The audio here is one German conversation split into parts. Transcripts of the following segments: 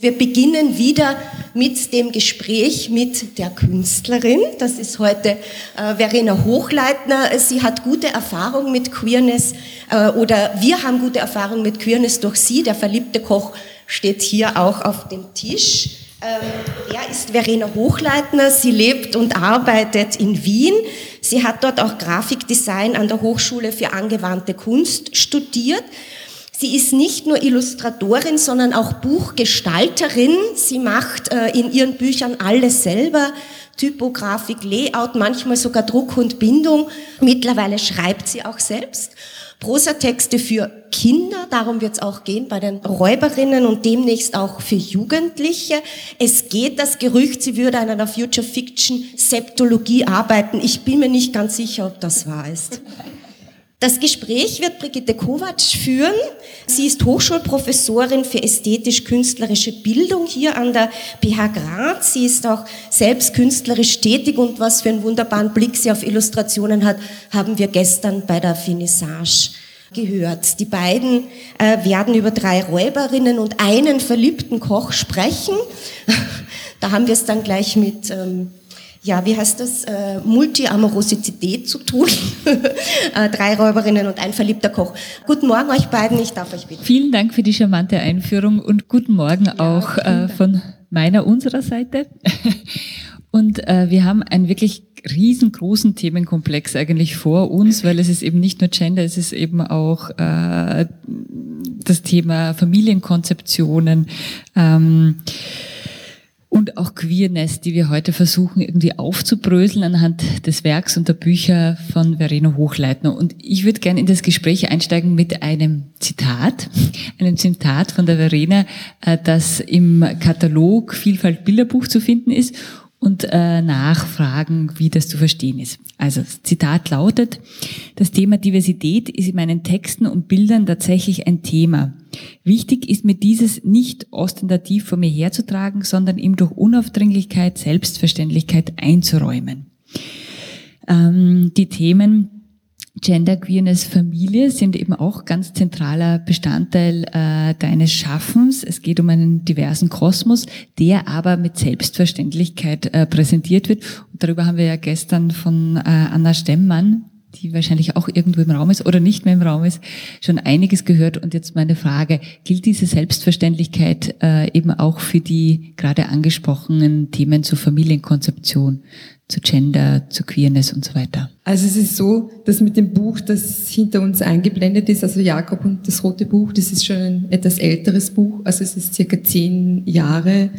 Wir beginnen wieder mit dem Gespräch mit der Künstlerin. Das ist heute äh, Verena Hochleitner. Sie hat gute Erfahrung mit Queerness äh, oder wir haben gute Erfahrung mit Queerness durch sie. Der verliebte Koch steht hier auch auf dem Tisch. Ähm, er ist Verena Hochleitner. Sie lebt und arbeitet in Wien. Sie hat dort auch Grafikdesign an der Hochschule für angewandte Kunst studiert. Sie ist nicht nur Illustratorin, sondern auch Buchgestalterin. Sie macht äh, in ihren Büchern alles selber. Typografik, Layout, manchmal sogar Druck und Bindung. Mittlerweile schreibt sie auch selbst. Prosatexte für Kinder, darum wird es auch gehen bei den Räuberinnen und demnächst auch für Jugendliche. Es geht das Gerücht, sie würde an einer Future Fiction Septologie arbeiten. Ich bin mir nicht ganz sicher, ob das wahr ist. Das Gespräch wird Brigitte Kovac führen. Sie ist Hochschulprofessorin für ästhetisch-künstlerische Bildung hier an der PH Graz. Sie ist auch selbst künstlerisch tätig und was für einen wunderbaren Blick sie auf Illustrationen hat, haben wir gestern bei der Finissage gehört. Die beiden äh, werden über drei Räuberinnen und einen verliebten Koch sprechen. da haben wir es dann gleich mit ähm, ja, wie heißt das, äh, Multi-Amorosität zu tun. äh, drei Räuberinnen und ein verliebter Koch. Guten Morgen euch beiden, ich darf euch bitten. Vielen Dank für die charmante Einführung und guten Morgen ja, auch äh, von meiner, unserer Seite. und äh, wir haben einen wirklich riesengroßen Themenkomplex eigentlich vor uns, weil es ist eben nicht nur Gender, es ist eben auch äh, das Thema Familienkonzeptionen. Ähm, und auch Queerness, die wir heute versuchen irgendwie aufzubröseln anhand des Werks und der Bücher von Verena Hochleitner. Und ich würde gerne in das Gespräch einsteigen mit einem Zitat, einem Zitat von der Verena, äh, das im Katalog Vielfalt Bilderbuch zu finden ist und äh, nachfragen, wie das zu verstehen ist. Also Zitat lautet, das Thema Diversität ist in meinen Texten und Bildern tatsächlich ein Thema. Wichtig ist mir dieses nicht ostentativ vor mir herzutragen, sondern ihm durch Unaufdringlichkeit, Selbstverständlichkeit einzuräumen. Ähm, die Themen Gender, Queerness, Familie sind eben auch ganz zentraler Bestandteil äh, deines Schaffens. Es geht um einen diversen Kosmos, der aber mit Selbstverständlichkeit äh, präsentiert wird. Und darüber haben wir ja gestern von äh, Anna Stemmmann, die wahrscheinlich auch irgendwo im Raum ist oder nicht mehr im Raum ist, schon einiges gehört. Und jetzt meine Frage, gilt diese Selbstverständlichkeit äh, eben auch für die gerade angesprochenen Themen zur Familienkonzeption, zu Gender, zu Queerness und so weiter? Also es ist so, dass mit dem Buch, das hinter uns eingeblendet ist, also Jakob und das rote Buch, das ist schon ein etwas älteres Buch, also es ist circa zehn Jahre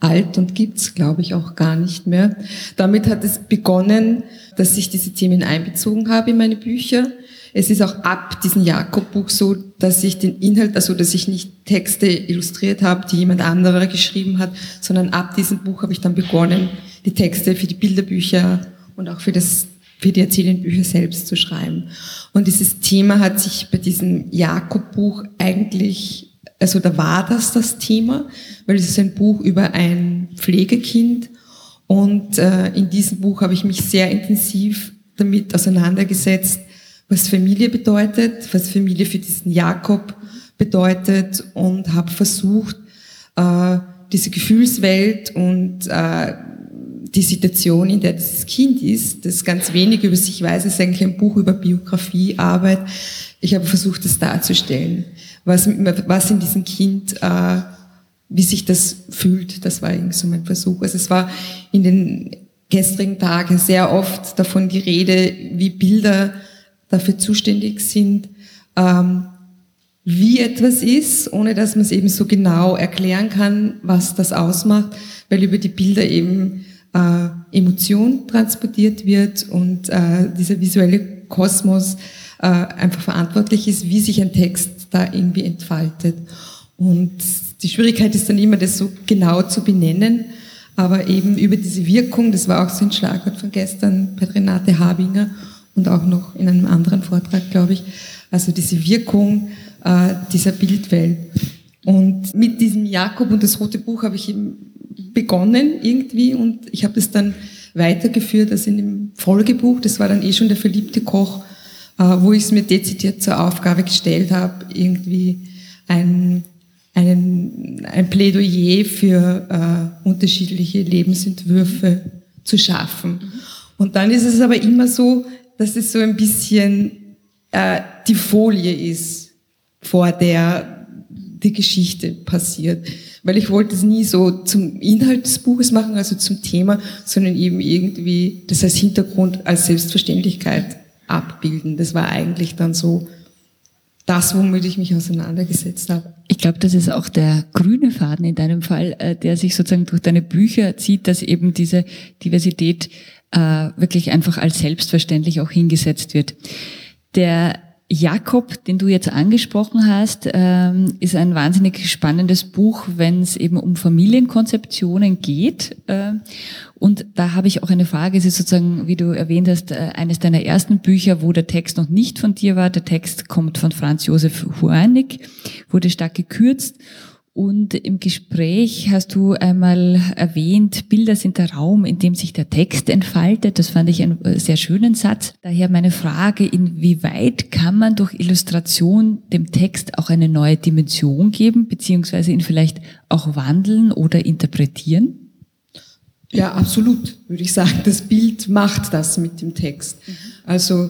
alt und gibt's, glaube ich, auch gar nicht mehr. Damit hat es begonnen, dass ich diese Themen einbezogen habe in meine Bücher. Es ist auch ab diesem Jakob-Buch so, dass ich den Inhalt, also dass ich nicht Texte illustriert habe, die jemand anderer geschrieben hat, sondern ab diesem Buch habe ich dann begonnen, die Texte für die Bilderbücher und auch für das für die erzählenden Bücher selbst zu schreiben. Und dieses Thema hat sich bei diesem Jakob-Buch eigentlich, also da war das das Thema, weil es ist ein Buch über ein Pflegekind und äh, in diesem Buch habe ich mich sehr intensiv damit auseinandergesetzt, was Familie bedeutet, was Familie für diesen Jakob bedeutet und habe versucht, äh, diese Gefühlswelt und äh, die Situation, in der dieses Kind ist, das ganz wenig über sich weiß, ist eigentlich ein Buch über Biografie, Arbeit. Ich habe versucht, das darzustellen, was, was in diesem Kind, äh, wie sich das fühlt. Das war irgendwie so mein Versuch. Also es war in den gestrigen Tagen sehr oft davon die Rede, wie Bilder dafür zuständig sind, ähm, wie etwas ist, ohne dass man es eben so genau erklären kann, was das ausmacht, weil über die Bilder eben äh, Emotion transportiert wird und äh, dieser visuelle Kosmos äh, einfach verantwortlich ist, wie sich ein Text da irgendwie entfaltet. Und die Schwierigkeit ist dann immer, das so genau zu benennen, aber eben über diese Wirkung, das war auch so ein Schlagwort von gestern bei Renate Habinger und auch noch in einem anderen Vortrag, glaube ich, also diese Wirkung äh, dieser Bildwelt. Und mit diesem Jakob und das Rote Buch habe ich eben begonnen irgendwie und ich habe das dann weitergeführt, also in dem Folgebuch, das war dann eh schon der verliebte Koch, wo ich es mir dezidiert zur Aufgabe gestellt habe, irgendwie ein, einen, ein Plädoyer für äh, unterschiedliche Lebensentwürfe zu schaffen. Und dann ist es aber immer so, dass es so ein bisschen äh, die Folie ist, vor der die Geschichte passiert. Weil ich wollte es nie so zum Inhalt des Buches machen, also zum Thema, sondern eben irgendwie das als Hintergrund, als Selbstverständlichkeit abbilden. Das war eigentlich dann so das, womit ich mich auseinandergesetzt habe. Ich glaube, das ist auch der grüne Faden in deinem Fall, äh, der sich sozusagen durch deine Bücher zieht, dass eben diese Diversität äh, wirklich einfach als selbstverständlich auch hingesetzt wird. Der Jakob, den du jetzt angesprochen hast, ähm, ist ein wahnsinnig spannendes Buch, wenn es eben um Familienkonzeptionen geht. Äh, und da habe ich auch eine Frage. Es ist sozusagen, wie du erwähnt hast, äh, eines deiner ersten Bücher, wo der Text noch nicht von dir war. Der Text kommt von Franz Josef Huanig, wurde stark gekürzt. Und im Gespräch hast du einmal erwähnt, Bilder sind der Raum, in dem sich der Text entfaltet. Das fand ich einen äh, sehr schönen Satz. Daher meine Frage, inwieweit kann man durch Illustration dem Text auch eine neue Dimension geben, beziehungsweise ihn vielleicht auch wandeln oder interpretieren? Ja, absolut, würde ich sagen. Das Bild macht das mit dem Text. Also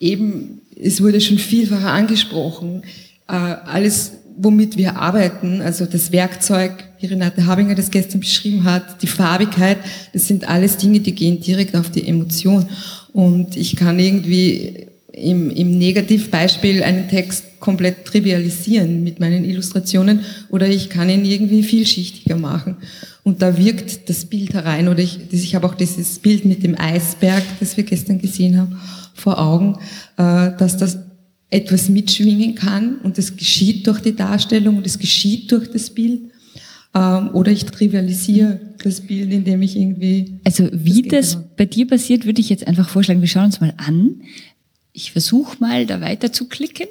eben, es wurde schon vielfach angesprochen, äh, alles womit wir arbeiten, also das Werkzeug, wie Renate Habinger das gestern beschrieben hat, die Farbigkeit, das sind alles Dinge, die gehen direkt auf die Emotion. Und ich kann irgendwie im, im Negativbeispiel einen Text komplett trivialisieren mit meinen Illustrationen oder ich kann ihn irgendwie vielschichtiger machen. Und da wirkt das Bild herein oder ich, ich habe auch dieses Bild mit dem Eisberg, das wir gestern gesehen haben, vor Augen, äh, dass das etwas mitschwingen kann und das geschieht durch die Darstellung und es geschieht durch das Bild. Ähm, oder ich trivialisiere das Bild, indem ich irgendwie. Also wie das, das bei dir passiert, würde ich jetzt einfach vorschlagen, wir schauen uns mal an. Ich versuche mal da weiter zu klicken.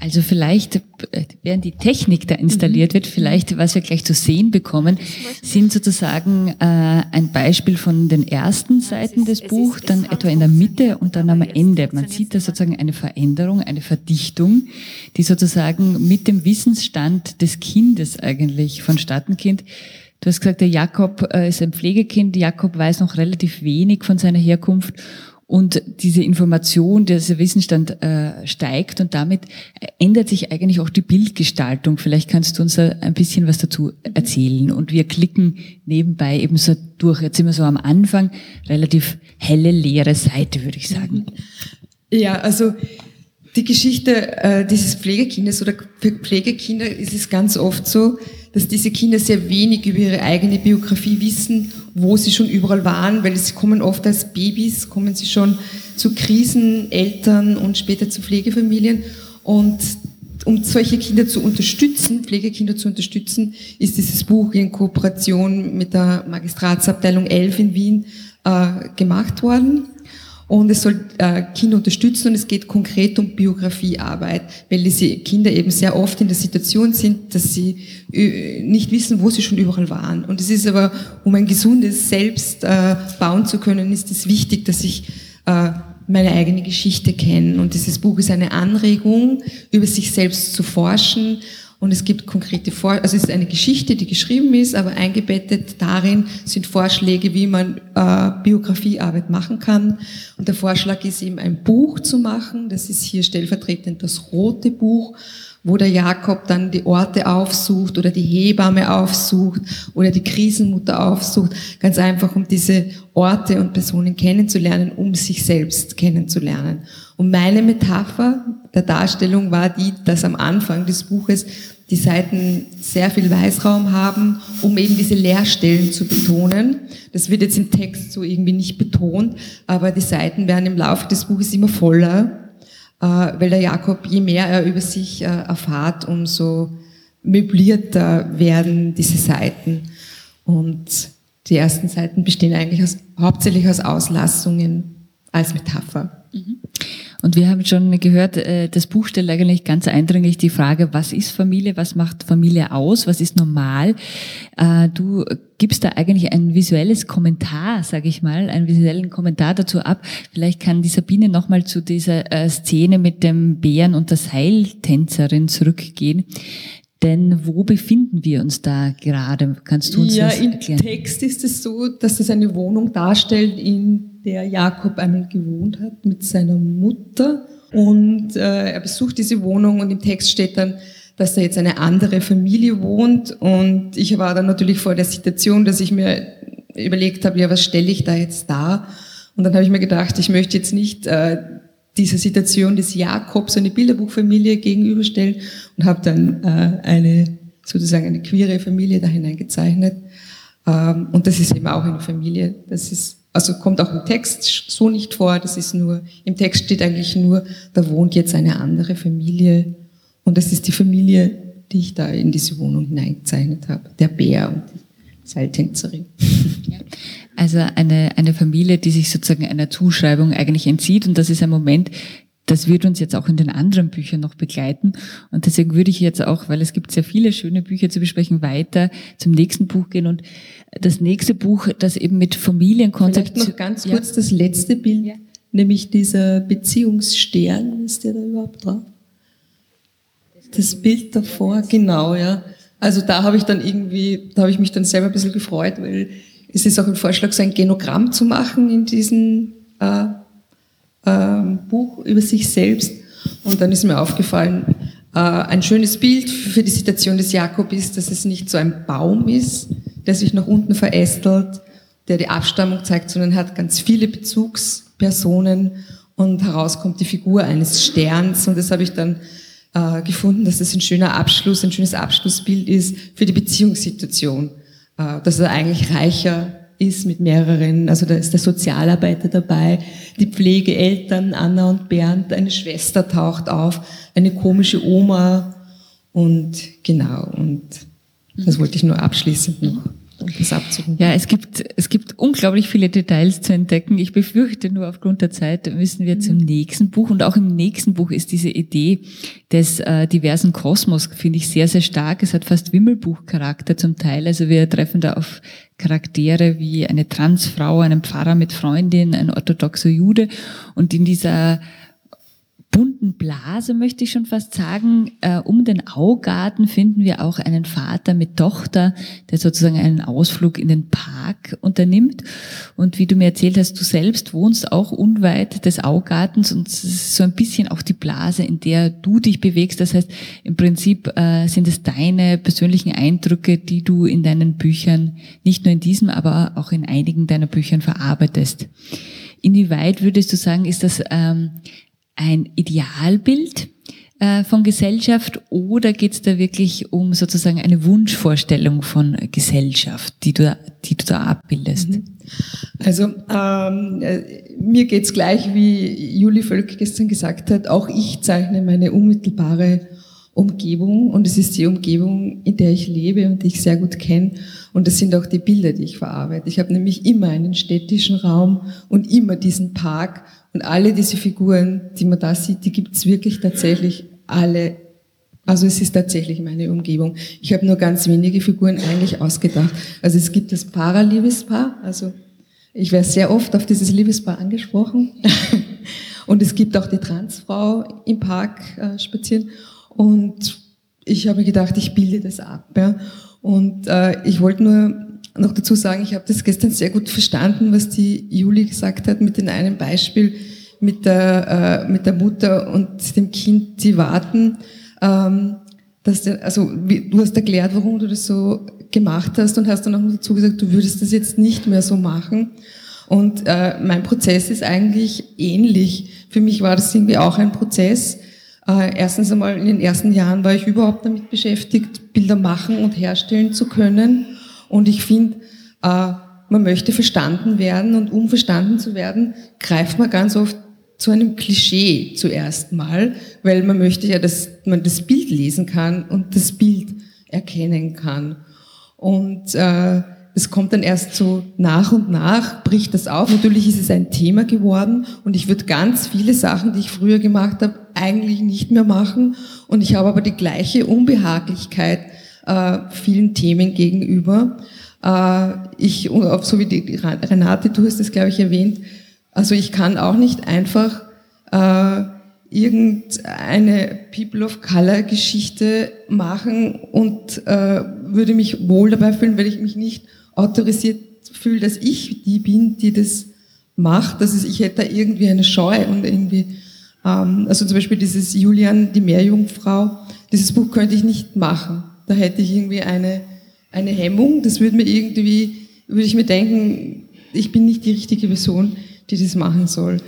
Also vielleicht, äh, während die Technik da installiert mhm. wird, vielleicht, was wir gleich zu sehen bekommen, sind sozusagen äh, ein Beispiel von den ersten Seiten des Buchs, dann etwa in der Mitte und dann am Ende. Man sieht da sozusagen eine Veränderung, eine Verdichtung, die sozusagen mit dem Wissensstand des Kindes eigentlich vonstatten geht. Du hast gesagt, der Jakob äh, ist ein Pflegekind. Jakob weiß noch relativ wenig von seiner Herkunft und diese Information, dieser Wissensstand äh, steigt und damit ändert sich eigentlich auch die Bildgestaltung. Vielleicht kannst du uns ein bisschen was dazu erzählen. Und wir klicken nebenbei eben so durch. Jetzt sind wir so am Anfang, relativ helle, leere Seite, würde ich sagen. Ja, also die Geschichte äh, dieses Pflegekindes oder für Pflegekinder ist es ganz oft so, dass diese Kinder sehr wenig über ihre eigene Biografie wissen, wo sie schon überall waren, weil sie kommen oft als Babys, kommen sie schon zu Kriseneltern und später zu Pflegefamilien. Und um solche Kinder zu unterstützen, Pflegekinder zu unterstützen, ist dieses Buch in Kooperation mit der Magistratsabteilung 11 in Wien äh, gemacht worden und es soll äh, Kinder unterstützen und es geht konkret um Biografiearbeit, weil diese Kinder eben sehr oft in der Situation sind, dass sie äh, nicht wissen, wo sie schon überall waren. Und es ist aber, um ein gesundes Selbst äh, bauen zu können, ist es wichtig, dass ich äh, meine eigene Geschichte kenne. Und dieses Buch ist eine Anregung, über sich selbst zu forschen und es gibt konkrete Vor also es ist eine Geschichte, die geschrieben ist, aber eingebettet darin sind Vorschläge, wie man äh, Biografiearbeit machen kann. Und der Vorschlag ist eben ein Buch zu machen. Das ist hier stellvertretend das rote Buch, wo der Jakob dann die Orte aufsucht oder die Hebamme aufsucht oder die Krisenmutter aufsucht. Ganz einfach, um diese Orte und Personen kennenzulernen, um sich selbst kennenzulernen. Und meine Metapher der Darstellung war die, dass am Anfang des Buches die Seiten sehr viel Weißraum haben, um eben diese Leerstellen zu betonen. Das wird jetzt im Text so irgendwie nicht betont, aber die Seiten werden im Laufe des Buches immer voller, äh, weil der Jakob, je mehr er über sich äh, erfahrt, umso möblierter werden diese Seiten. Und die ersten Seiten bestehen eigentlich aus, hauptsächlich aus Auslassungen als Metapher. Mhm. Und wir haben schon gehört, äh, das Buch stellt eigentlich ganz eindringlich die Frage, was ist Familie, was macht Familie aus, was ist normal. Äh, du gibst da eigentlich ein visuelles Kommentar, sage ich mal, einen visuellen Kommentar dazu ab. Vielleicht kann die Sabine nochmal zu dieser äh, Szene mit dem Bären und der Seiltänzerin zurückgehen. Denn wo befinden wir uns da gerade? Kannst du uns ja, das erklären? Im Text ist es so, dass es eine Wohnung darstellt, in der Jakob einmal gewohnt hat mit seiner Mutter. Und äh, er besucht diese Wohnung und im Text steht dann, dass da jetzt eine andere Familie wohnt. Und ich war dann natürlich vor der Situation, dass ich mir überlegt habe, ja, was stelle ich da jetzt dar? Und dann habe ich mir gedacht, ich möchte jetzt nicht äh, dieser Situation des Jakobs eine Bilderbuchfamilie gegenüberstellen und habe dann äh, eine sozusagen eine queere Familie da hineingezeichnet. Ähm, und das ist eben auch eine Familie. Das ist also kommt auch im Text so nicht vor. Das ist nur im Text steht eigentlich nur, da wohnt jetzt eine andere Familie und das ist die Familie, die ich da in diese Wohnung hineingezeichnet habe. Der Bär und die Seiltänzerin. Also eine, eine Familie, die sich sozusagen einer Zuschreibung eigentlich entzieht. Und das ist ein Moment, das wird uns jetzt auch in den anderen Büchern noch begleiten. Und deswegen würde ich jetzt auch, weil es gibt sehr viele schöne Bücher zu besprechen, weiter zum nächsten Buch gehen. Und das nächste Buch, das eben mit Familienkonzept... Vielleicht noch ganz kurz ja. das letzte Bild, ja. nämlich dieser Beziehungsstern. Ist der da überhaupt drauf? Das Bild davor, genau, ja. Also da habe ich dann irgendwie, da habe ich mich dann selber ein bisschen gefreut, weil es ist auch ein Vorschlag, so ein Genogramm zu machen in diesem äh, äh, Buch über sich selbst. Und dann ist mir aufgefallen, äh, ein schönes Bild für die Situation des Jakob ist, dass es nicht so ein Baum ist, der sich nach unten verästelt, der die Abstammung zeigt, sondern hat ganz viele Bezugspersonen und heraus kommt die Figur eines Sterns. Und das habe ich dann äh, gefunden, dass das ein schöner Abschluss, ein schönes Abschlussbild ist für die Beziehungssituation. Äh, dass er eigentlich reicher ist mit mehreren, also da ist der Sozialarbeiter dabei, die Pflegeeltern Anna und Bernd, eine Schwester taucht auf, eine komische Oma und genau, und das wollte ich nur abschließend noch abzurunden. Ja, es gibt, es gibt unglaublich viele Details zu entdecken. Ich befürchte nur aufgrund der Zeit müssen wir zum nächsten Buch. Und auch im nächsten Buch ist diese Idee des äh, diversen Kosmos, finde ich, sehr, sehr stark. Es hat fast Wimmelbuchcharakter zum Teil. Also wir treffen da auf Charaktere wie eine Transfrau, einen Pfarrer mit Freundin, ein orthodoxer Jude. Und in dieser bunten Blase, möchte ich schon fast sagen. Äh, um den Augarten finden wir auch einen Vater mit Tochter, der sozusagen einen Ausflug in den Park unternimmt. Und wie du mir erzählt hast, du selbst wohnst auch unweit des Augartens und es ist so ein bisschen auch die Blase, in der du dich bewegst. Das heißt, im Prinzip äh, sind es deine persönlichen Eindrücke, die du in deinen Büchern, nicht nur in diesem, aber auch in einigen deiner Büchern verarbeitest. Inwieweit würdest du sagen, ist das ähm, ein Idealbild äh, von Gesellschaft oder geht es da wirklich um sozusagen eine Wunschvorstellung von Gesellschaft, die du, die du da abbildest? Mhm. Also ähm, äh, mir geht's gleich, wie Juli Völk gestern gesagt hat, auch ich zeichne meine unmittelbare Umgebung und es ist die Umgebung, in der ich lebe und die ich sehr gut kenne und das sind auch die Bilder, die ich verarbeite. Ich habe nämlich immer einen städtischen Raum und immer diesen Park und alle diese Figuren, die man da sieht, die gibt's wirklich tatsächlich alle. Also es ist tatsächlich meine Umgebung. Ich habe nur ganz wenige Figuren eigentlich ausgedacht. Also es gibt das Paraliebespaar, also ich werde sehr oft auf dieses Liebespaar angesprochen. Und es gibt auch die Transfrau im Park äh, spazieren. Und ich habe gedacht, ich bilde das ab. Ja. Und äh, ich wollte nur noch dazu sagen, ich habe das gestern sehr gut verstanden, was die Juli gesagt hat mit dem einen Beispiel mit der, äh, mit der Mutter und dem Kind, die warten. Ähm, dass der, also wie, du hast erklärt, warum du das so gemacht hast und hast dann auch dazu gesagt, du würdest das jetzt nicht mehr so machen. Und äh, mein Prozess ist eigentlich ähnlich. Für mich war das irgendwie auch ein Prozess. Äh, erstens einmal in den ersten Jahren war ich überhaupt damit beschäftigt, Bilder machen und herstellen zu können. Und ich finde, äh, man möchte verstanden werden und um verstanden zu werden, greift man ganz oft zu einem Klischee zuerst mal, weil man möchte ja, dass man das Bild lesen kann und das Bild erkennen kann. Und äh, es kommt dann erst so nach und nach, bricht das auf. Natürlich ist es ein Thema geworden und ich würde ganz viele Sachen, die ich früher gemacht habe, eigentlich nicht mehr machen. Und ich habe aber die gleiche Unbehaglichkeit äh, vielen Themen gegenüber. Äh, ich, so wie die Renate, du hast es, glaube ich, erwähnt, also ich kann auch nicht einfach äh, irgendeine People of Color Geschichte machen und äh, würde mich wohl dabei fühlen, weil ich mich nicht autorisiert fühle, dass ich die bin, die das macht. Also ich hätte da irgendwie eine Scheu und irgendwie, ähm, also zum Beispiel dieses Julian, die Meerjungfrau, dieses Buch könnte ich nicht machen. Da hätte ich irgendwie eine, eine Hemmung. Das würde mir irgendwie, würde ich mir denken, ich bin nicht die richtige Person, die das machen soll.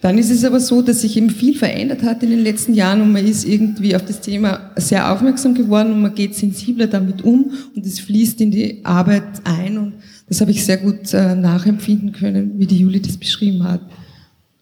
Dann ist es aber so, dass sich eben viel verändert hat in den letzten Jahren und man ist irgendwie auf das Thema sehr aufmerksam geworden und man geht sensibler damit um und es fließt in die Arbeit ein und das habe ich sehr gut äh, nachempfinden können, wie die Juli das beschrieben hat.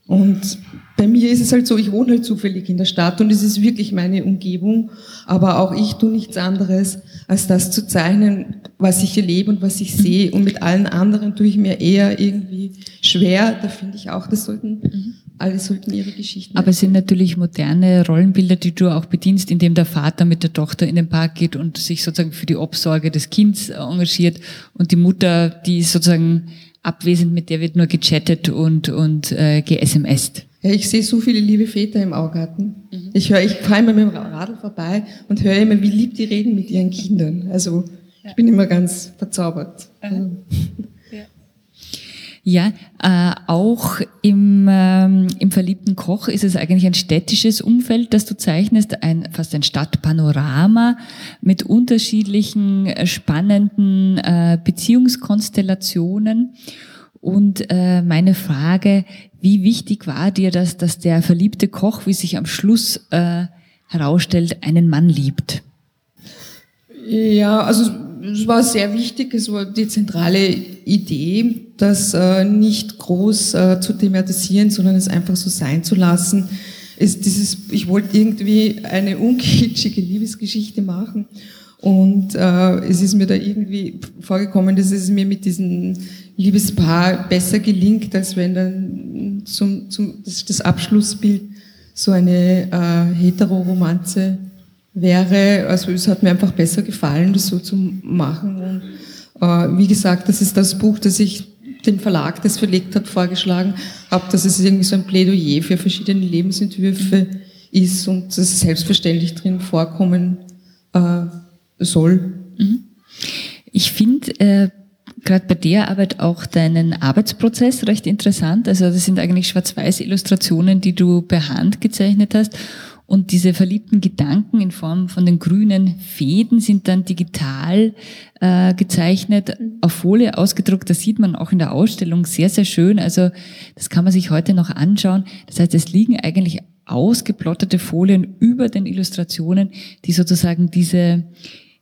Und bei mir ist es halt so, ich wohne halt zufällig in der Stadt und es ist wirklich meine Umgebung, aber auch ich tue nichts anderes, als das zu zeichnen, was ich erlebe und was ich sehe. Und mit allen anderen tue ich mir eher irgendwie schwer. Da finde ich auch, das sollten mhm alle sollten ihre Geschichten. Aber es sind natürlich moderne Rollenbilder, die du auch bedienst, indem der Vater mit der Tochter in den Park geht und sich sozusagen für die Obsorge des Kindes engagiert und die Mutter, die ist sozusagen abwesend, mit der wird nur gechattet und, und äh, ge-SMSt. Ja, ich sehe so viele liebe Väter im Augarten. Mhm. Ich höre, ich fahre immer mit dem Radl vorbei und höre immer, wie lieb die reden mit ihren Kindern. Also ich bin immer ganz verzaubert. Mhm. Ja, äh, auch im, ähm, im verliebten Koch ist es eigentlich ein städtisches Umfeld, das du zeichnest, ein, fast ein Stadtpanorama mit unterschiedlichen äh, spannenden äh, Beziehungskonstellationen. Und äh, meine Frage, wie wichtig war dir das, dass der verliebte Koch, wie sich am Schluss äh, herausstellt, einen Mann liebt? Ja, also es war sehr wichtig, es war die zentrale Idee, das äh, nicht groß äh, zu thematisieren, sondern es einfach so sein zu lassen. Es, dieses, ich wollte irgendwie eine unkitschige Liebesgeschichte machen und äh, es ist mir da irgendwie vorgekommen, dass es mir mit diesem Liebespaar besser gelingt, als wenn dann zum, zum, das, das Abschlussbild so eine äh, Heteroromanze wäre, also es hat mir einfach besser gefallen, das so zu machen. Und, äh, wie gesagt, das ist das Buch, das ich dem Verlag, das verlegt hat, vorgeschlagen habe, dass es irgendwie so ein Plädoyer für verschiedene Lebensentwürfe ist und dass es selbstverständlich drin vorkommen äh, soll. Mhm. Ich finde äh, gerade bei der Arbeit auch deinen Arbeitsprozess recht interessant. Also das sind eigentlich schwarz-weiß Illustrationen, die du per Hand gezeichnet hast. Und diese verliebten Gedanken in Form von den grünen Fäden sind dann digital äh, gezeichnet, auf Folie ausgedruckt. Das sieht man auch in der Ausstellung sehr, sehr schön. Also das kann man sich heute noch anschauen. Das heißt, es liegen eigentlich ausgeplottete Folien über den Illustrationen, die sozusagen diese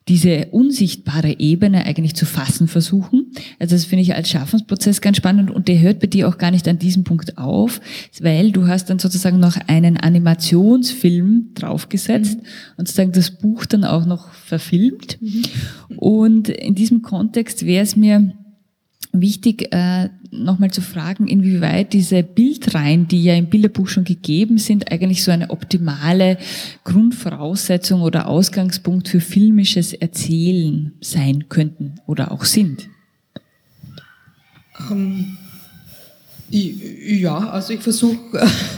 diese unsichtbare Ebene eigentlich zu fassen versuchen. Also das finde ich als Schaffensprozess ganz spannend und der hört bei dir auch gar nicht an diesem Punkt auf, weil du hast dann sozusagen noch einen Animationsfilm draufgesetzt mhm. und sozusagen das Buch dann auch noch verfilmt. Mhm. Und in diesem Kontext wäre es mir wichtig, äh, nochmal zu fragen, inwieweit diese Bildreihen, die ja im Bilderbuch schon gegeben sind, eigentlich so eine optimale Grundvoraussetzung oder Ausgangspunkt für filmisches Erzählen sein könnten oder auch sind. Um ja, also ich versuche,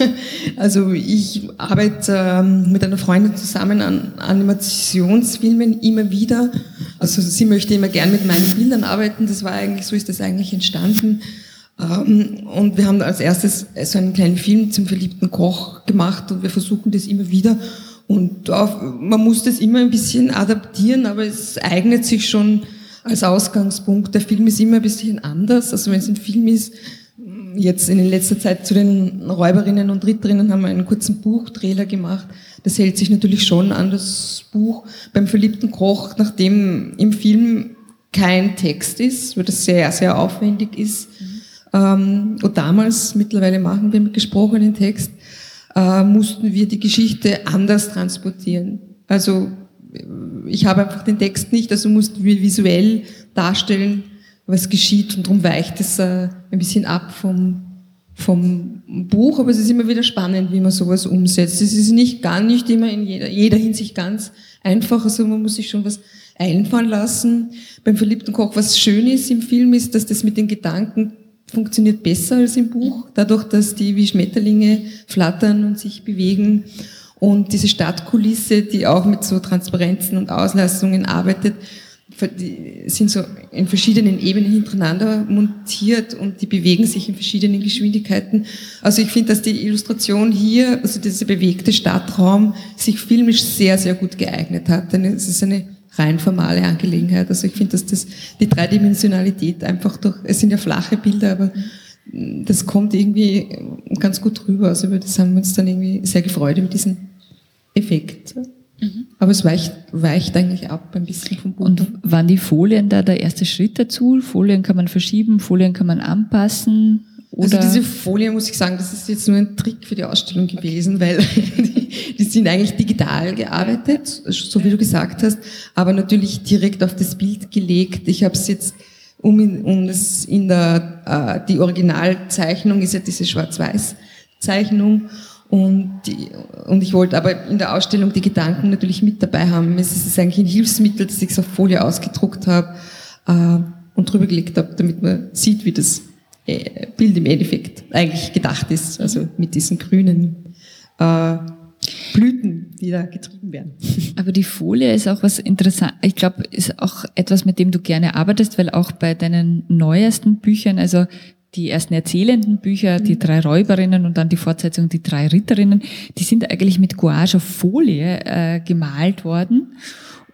also ich arbeite ähm, mit einer Freundin zusammen an Animationsfilmen immer wieder. Also sie möchte immer gern mit meinen Bildern arbeiten. Das war eigentlich, so ist das eigentlich entstanden. Ähm, und wir haben als erstes so einen kleinen Film zum verliebten Koch gemacht und wir versuchen das immer wieder. Und man muss das immer ein bisschen adaptieren, aber es eignet sich schon als Ausgangspunkt. Der Film ist immer ein bisschen anders. Also wenn es ein Film ist, jetzt in letzter Zeit zu den Räuberinnen und Ritterinnen haben wir einen kurzen Buchtrailer gemacht. Das hält sich natürlich schon an das Buch. Beim verliebten Koch, nachdem im Film kein Text ist, weil das sehr, sehr aufwendig ist, ähm, und damals, mittlerweile machen wir mit gesprochenen Text, äh, mussten wir die Geschichte anders transportieren. Also ich habe einfach den Text nicht, also mussten wir visuell darstellen, was geschieht und darum weicht es äh, ein bisschen ab vom, vom Buch, aber es ist immer wieder spannend, wie man sowas umsetzt. Es ist nicht gar nicht immer in jeder, jeder Hinsicht ganz einfach, also man muss sich schon was einfallen lassen. Beim verliebten Koch, was schön ist im Film, ist, dass das mit den Gedanken funktioniert besser als im Buch, dadurch, dass die wie Schmetterlinge flattern und sich bewegen. Und diese Stadtkulisse, die auch mit so Transparenzen und Auslassungen arbeitet, die sind so in verschiedenen Ebenen hintereinander montiert und die bewegen sich in verschiedenen Geschwindigkeiten. Also ich finde, dass die Illustration hier, also dieser bewegte Stadtraum, sich filmisch sehr, sehr gut geeignet hat. Denn es ist eine rein formale Angelegenheit. Also ich finde, dass das die Dreidimensionalität einfach durch, es sind ja flache Bilder, aber das kommt irgendwie ganz gut rüber. Also das haben wir uns dann irgendwie sehr gefreut über diesen Effekt. Mhm. Aber es weicht, weicht eigentlich ab ein bisschen vom Boden. Und waren die Folien da der erste Schritt dazu? Folien kann man verschieben, Folien kann man anpassen? Also Oder? Also diese Folien, muss ich sagen, das ist jetzt nur ein Trick für die Ausstellung gewesen, okay. weil die, die, sind eigentlich digital gearbeitet, so wie du gesagt hast, aber natürlich direkt auf das Bild gelegt. Ich habe es jetzt, um, in, um das in der, äh, die Originalzeichnung ist ja diese Schwarz-Weiß-Zeichnung und, und ich wollte aber in der Ausstellung die Gedanken natürlich mit dabei haben. Es ist eigentlich ein Hilfsmittel, das ich auf Folie ausgedruckt habe äh, und drüber gelegt habe, damit man sieht, wie das äh, Bild im Endeffekt eigentlich gedacht ist. Also mit diesen grünen äh, Blüten, die da getrieben werden. Aber die Folie ist auch was interessant. Ich glaube, ist auch etwas, mit dem du gerne arbeitest, weil auch bei deinen neuesten Büchern, also die ersten erzählenden Bücher, die mhm. drei Räuberinnen und dann die Fortsetzung die drei Ritterinnen, die sind eigentlich mit Gouache auf Folie äh, gemalt worden.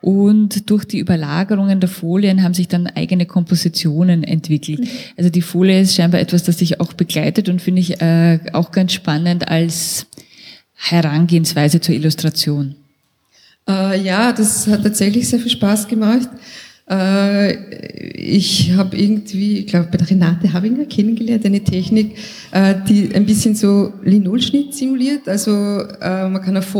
Und durch die Überlagerungen der Folien haben sich dann eigene Kompositionen entwickelt. Mhm. Also die Folie ist scheinbar etwas, das sich auch begleitet und finde ich äh, auch ganz spannend als Herangehensweise zur Illustration. Äh, ja, das hat tatsächlich sehr viel Spaß gemacht. Äh, ich habe irgendwie, ich glaube, bei der Renate Habinger kennengelernt, eine Technik, äh, die ein bisschen so Linolschnitt simuliert. Also äh, man kann auf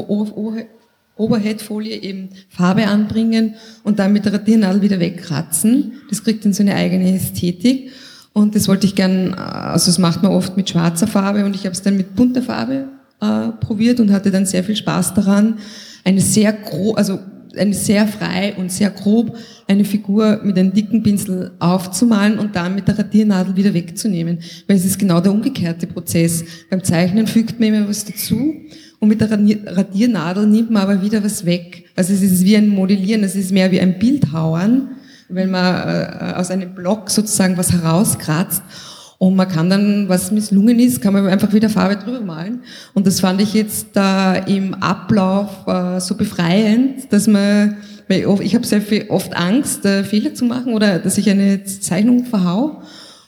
Overhead-Folie eben Farbe anbringen und dann mit der Radiernadel wieder wegkratzen. Das kriegt dann so eine eigene Ästhetik. Und das wollte ich gern, also das macht man oft mit schwarzer Farbe und ich habe es dann mit bunter Farbe äh, probiert und hatte dann sehr viel Spaß daran, eine sehr gro also eine sehr frei und sehr grob eine Figur mit einem dicken Pinsel aufzumalen und dann mit der Radiernadel wieder wegzunehmen. Weil es ist genau der umgekehrte Prozess. Beim Zeichnen fügt man immer was dazu und mit der Radiernadel nimmt man aber wieder was weg. Also es ist wie ein Modellieren, es ist mehr wie ein Bildhauern, wenn man äh, aus einem Block sozusagen was herauskratzt. Und man kann dann, was misslungen ist, kann man einfach wieder Farbe drüber malen. Und das fand ich jetzt äh, im Ablauf äh, so befreiend, dass man, ich habe sehr viel, oft Angst, äh, Fehler zu machen oder dass ich eine Zeichnung verhau.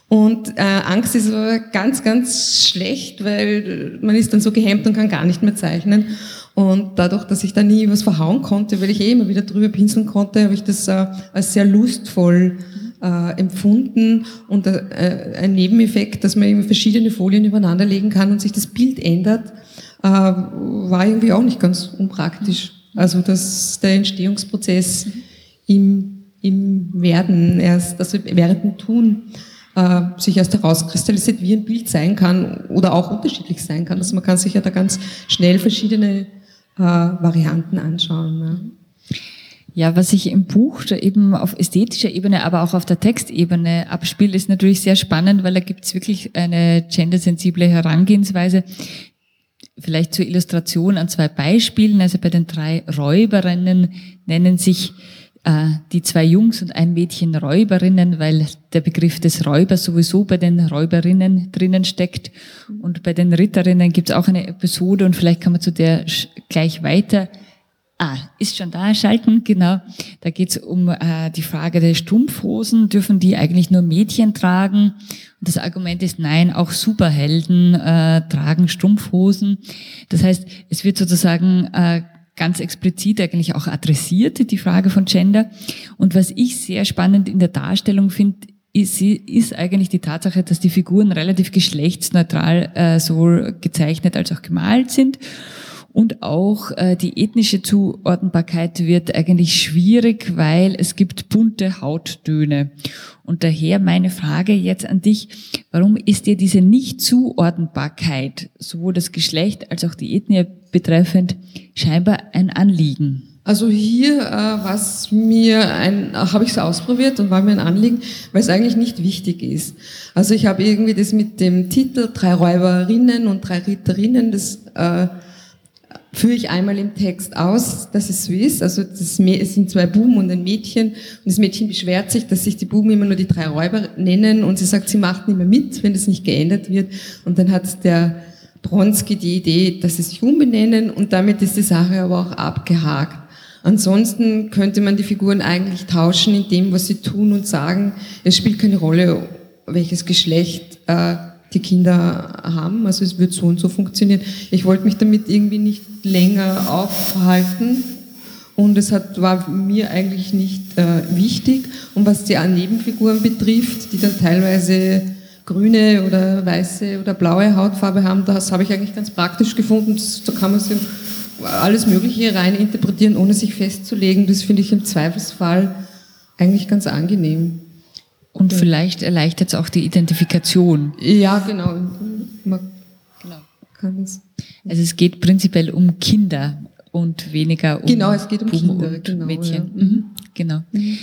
Und äh, Angst ist aber ganz, ganz schlecht, weil man ist dann so gehemmt und kann gar nicht mehr zeichnen. Und dadurch, dass ich da nie was verhauen konnte, weil ich eh immer wieder drüber pinseln konnte, habe ich das äh, als sehr lustvoll äh, empfunden und äh, ein Nebeneffekt, dass man eben verschiedene Folien übereinander legen kann und sich das Bild ändert, äh, war irgendwie auch nicht ganz unpraktisch. Also dass der Entstehungsprozess im, im Werden erst, also während dem Tun äh, sich erst herauskristallisiert, wie ein Bild sein kann oder auch unterschiedlich sein kann. Also man kann sich ja da ganz schnell verschiedene äh, Varianten anschauen. Ja. Ja, was sich im Buch eben auf ästhetischer Ebene, aber auch auf der Textebene abspielt, ist natürlich sehr spannend, weil da gibt es wirklich eine gendersensible Herangehensweise. Vielleicht zur Illustration an zwei Beispielen. Also bei den drei Räuberinnen nennen sich äh, die zwei Jungs und ein Mädchen Räuberinnen, weil der Begriff des Räubers sowieso bei den Räuberinnen drinnen steckt. Und bei den Ritterinnen gibt es auch eine Episode und vielleicht kann man zu der gleich weiter Ah, ist schon da, schalten, genau. Da geht es um äh, die Frage der Strumpfhosen. Dürfen die eigentlich nur Mädchen tragen? Und das Argument ist, nein, auch Superhelden äh, tragen Strumpfhosen. Das heißt, es wird sozusagen äh, ganz explizit eigentlich auch adressiert, die Frage von Gender. Und was ich sehr spannend in der Darstellung finde, ist, ist eigentlich die Tatsache, dass die Figuren relativ geschlechtsneutral äh, sowohl gezeichnet als auch gemalt sind. Und auch äh, die ethnische Zuordnbarkeit wird eigentlich schwierig, weil es gibt bunte Hauttöne. Und daher meine Frage jetzt an dich, warum ist dir diese Nicht-Zuordnbarkeit, sowohl das Geschlecht als auch die Ethnie betreffend, scheinbar ein Anliegen? Also hier äh, was mir ein, habe ich es ausprobiert und war mir ein Anliegen, weil es eigentlich nicht wichtig ist. Also ich habe irgendwie das mit dem Titel drei Räuberinnen und drei Ritterinnen, das äh, führe ich einmal im Text aus, dass es so ist. Also das, es sind zwei Buben und ein Mädchen und das Mädchen beschwert sich, dass sich die Buben immer nur die drei Räuber nennen und sie sagt, sie macht nicht mehr mit, wenn das nicht geändert wird. Und dann hat der Bronski die Idee, dass sie sich umbenennen und damit ist die Sache aber auch abgehakt. Ansonsten könnte man die Figuren eigentlich tauschen in dem, was sie tun und sagen. Es spielt keine Rolle, welches Geschlecht äh, die Kinder haben. Also es wird so und so funktionieren. Ich wollte mich damit irgendwie nicht länger aufhalten und es hat, war mir eigentlich nicht äh, wichtig. Und was die Nebenfiguren betrifft, die dann teilweise grüne oder weiße oder blaue Hautfarbe haben, das habe ich eigentlich ganz praktisch gefunden. Das, da kann man sich alles Mögliche rein interpretieren, ohne sich festzulegen. Das finde ich im Zweifelsfall eigentlich ganz angenehm. Und ja. vielleicht erleichtert es auch die Identifikation. Ja, genau. Man genau. kann es. Also es geht prinzipiell um Kinder und weniger um Genau, es geht um Buben Kinder und genau, Mädchen. Ja. Mhm. Genau. Mhm.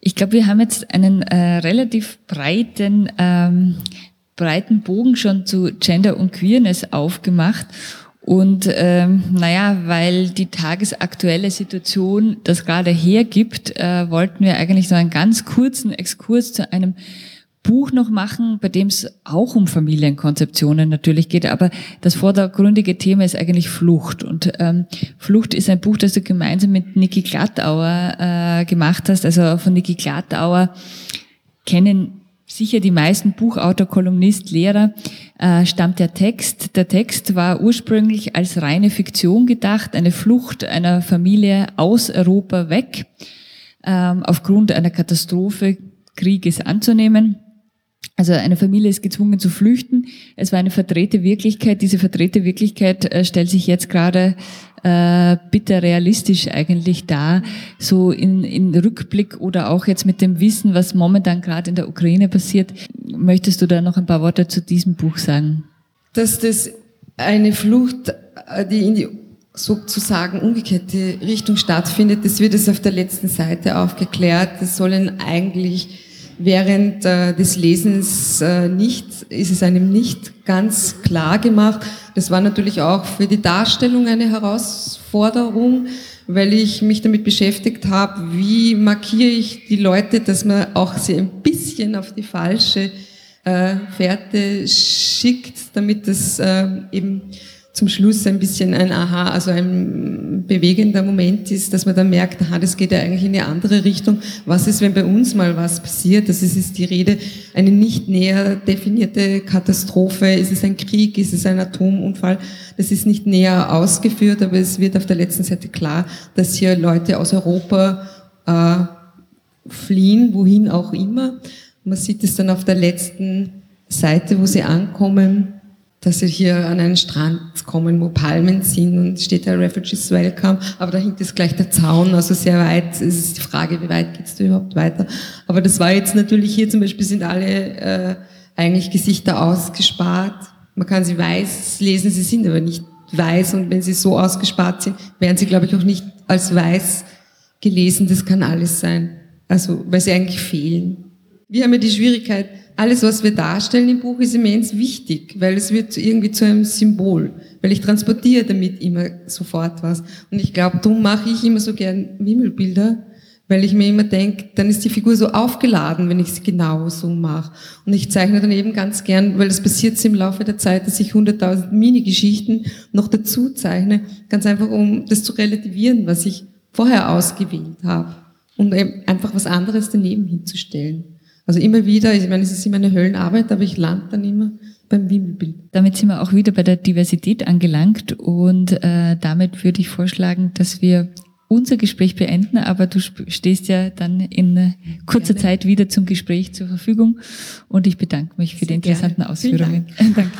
Ich glaube, wir haben jetzt einen äh, relativ breiten, ähm, breiten Bogen schon zu Gender und Queerness aufgemacht. Und ähm, naja, weil die tagesaktuelle Situation das gerade hergibt, äh, wollten wir eigentlich so einen ganz kurzen Exkurs zu einem Buch noch machen, bei dem es auch um Familienkonzeptionen natürlich geht, aber das vordergründige Thema ist eigentlich Flucht. Und ähm, Flucht ist ein Buch, das du gemeinsam mit Niki Glattauer äh, gemacht hast. Also von Niki Glattauer kennen sicher die meisten Buchautor, Kolumnist, Lehrer, äh, stammt der Text. Der Text war ursprünglich als reine Fiktion gedacht, eine Flucht einer Familie aus Europa weg, ähm, aufgrund einer Katastrophe Krieges anzunehmen. Also eine Familie ist gezwungen zu flüchten. Es war eine verdrehte Wirklichkeit. Diese verdrehte Wirklichkeit äh, stellt sich jetzt gerade äh, bitter realistisch eigentlich dar, so in, in Rückblick oder auch jetzt mit dem Wissen, was momentan gerade in der Ukraine passiert. Möchtest du da noch ein paar Worte zu diesem Buch sagen? Dass das eine Flucht, äh, die in die sozusagen umgekehrte Richtung stattfindet, das wird es auf der letzten Seite aufgeklärt. Das sollen eigentlich während äh, des Lesens äh, nicht, ist es einem nicht ganz klar gemacht. Das war natürlich auch für die Darstellung eine Herausforderung, weil ich mich damit beschäftigt habe, wie markiere ich die Leute, dass man auch sie ein bisschen auf die falsche äh, Fährte schickt, damit das äh, eben zum Schluss ein bisschen ein Aha, also ein bewegender Moment ist, dass man dann merkt, aha, das geht ja eigentlich in eine andere Richtung. Was ist, wenn bei uns mal was passiert? Das ist, ist die Rede, eine nicht näher definierte Katastrophe. Ist es ein Krieg? Ist es ein Atomunfall? Das ist nicht näher ausgeführt, aber es wird auf der letzten Seite klar, dass hier Leute aus Europa äh, fliehen, wohin auch immer. Man sieht es dann auf der letzten Seite, wo sie ankommen dass sie hier an einen Strand kommen, wo Palmen sind und steht da Refugees Welcome, aber dahinter ist gleich der Zaun, also sehr weit. Es ist die Frage, wie weit geht's da überhaupt weiter? Aber das war jetzt natürlich hier zum Beispiel sind alle äh, eigentlich Gesichter ausgespart. Man kann sie weiß lesen, sie sind aber nicht weiß und wenn sie so ausgespart sind, werden sie, glaube ich, auch nicht als weiß gelesen. Das kann alles sein. Also, weil sie eigentlich fehlen. Wir haben ja die Schwierigkeit, alles, was wir darstellen im Buch, ist immens wichtig, weil es wird irgendwie zu einem Symbol, weil ich transportiere damit immer sofort was. Und ich glaube, darum mache ich immer so gern Wimmelbilder, weil ich mir immer denke, dann ist die Figur so aufgeladen, wenn ich sie genau so mache. Und ich zeichne dann eben ganz gern, weil es passiert im Laufe der Zeit, dass ich 100.000 Mini-Geschichten noch dazu zeichne, ganz einfach, um das zu relativieren, was ich vorher ausgewählt habe. Und eben einfach was anderes daneben hinzustellen. Also immer wieder, ich meine, es ist immer eine Höllenarbeit, aber ich lande dann immer beim Wimmelbild. Damit sind wir auch wieder bei der Diversität angelangt und äh, damit würde ich vorschlagen, dass wir unser Gespräch beenden, aber du stehst ja dann in kurzer gerne. Zeit wieder zum Gespräch zur Verfügung und ich bedanke mich für Sehr die interessanten gerne. Ausführungen. Danke.